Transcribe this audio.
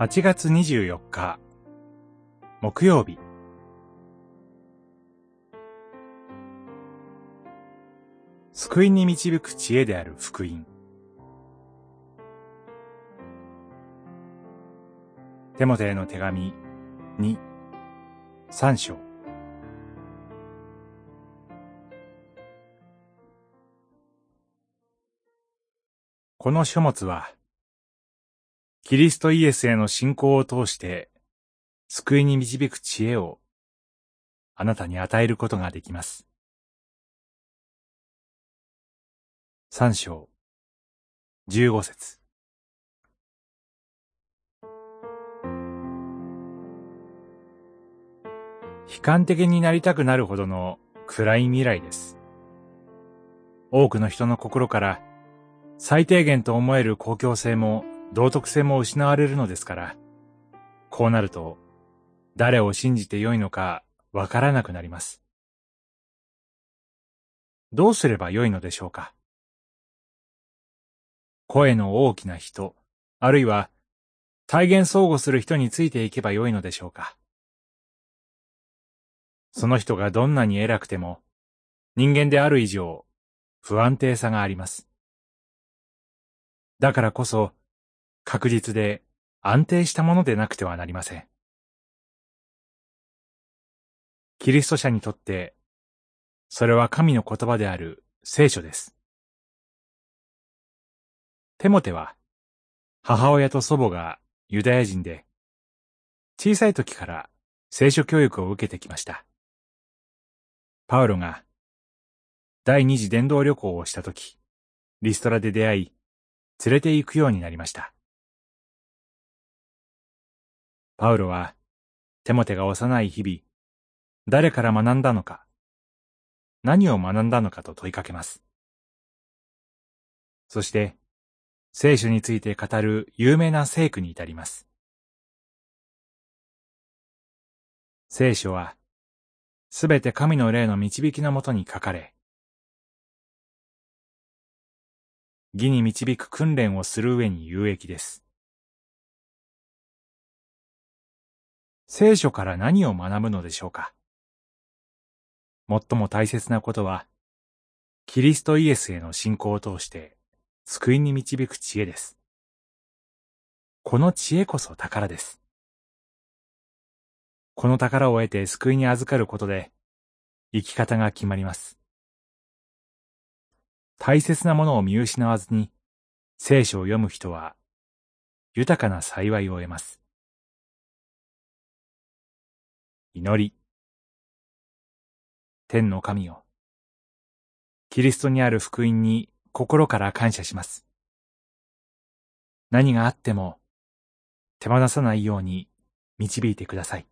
8月24日、木曜日。救いに導く知恵である福音。テモテへの手紙2、3章。この書物は、キリストイエスへの信仰を通して、救いに導く知恵を、あなたに与えることができます。三章、十五節。悲観的になりたくなるほどの暗い未来です。多くの人の心から最低限と思える公共性も道徳性も失われるのですから、こうなると、誰を信じてよいのかわからなくなります。どうすればよいのでしょうか？声の大きな人、あるいは体現相互する人についていけばよいのでしょうか？その人がどんなに偉くても、人間である以上、不安定さがあります。だからこそ、確実で安定したものでなくてはなりません。キリスト者にとって、それは神の言葉である聖書です。テモテは、母親と祖母がユダヤ人で、小さい時から聖書教育を受けてきました。パウロが、第二次伝道旅行をした時、リストラで出会い、連れて行くようになりました。パウロは、テモテが幼い日々、誰から学んだのか、何を学んだのかと問いかけます。そして、聖書について語る有名な聖句に至ります。聖書は、すべて神の霊の導きのもとに書かれ、義に導く訓練をする上に有益です。聖書から何を学ぶのでしょうか？最も大切なことは、キリストイエスへの信仰を通して救いに導く知恵です。この知恵こそ宝です。この宝を得て救いに預かることで、生き方が決まります。大切なものを見失わずに、聖書を読む人は、豊かな幸いを得ます。祈り。天の神よ。キリストにある福音に心から感謝します。何があっても手放さないように導いてください。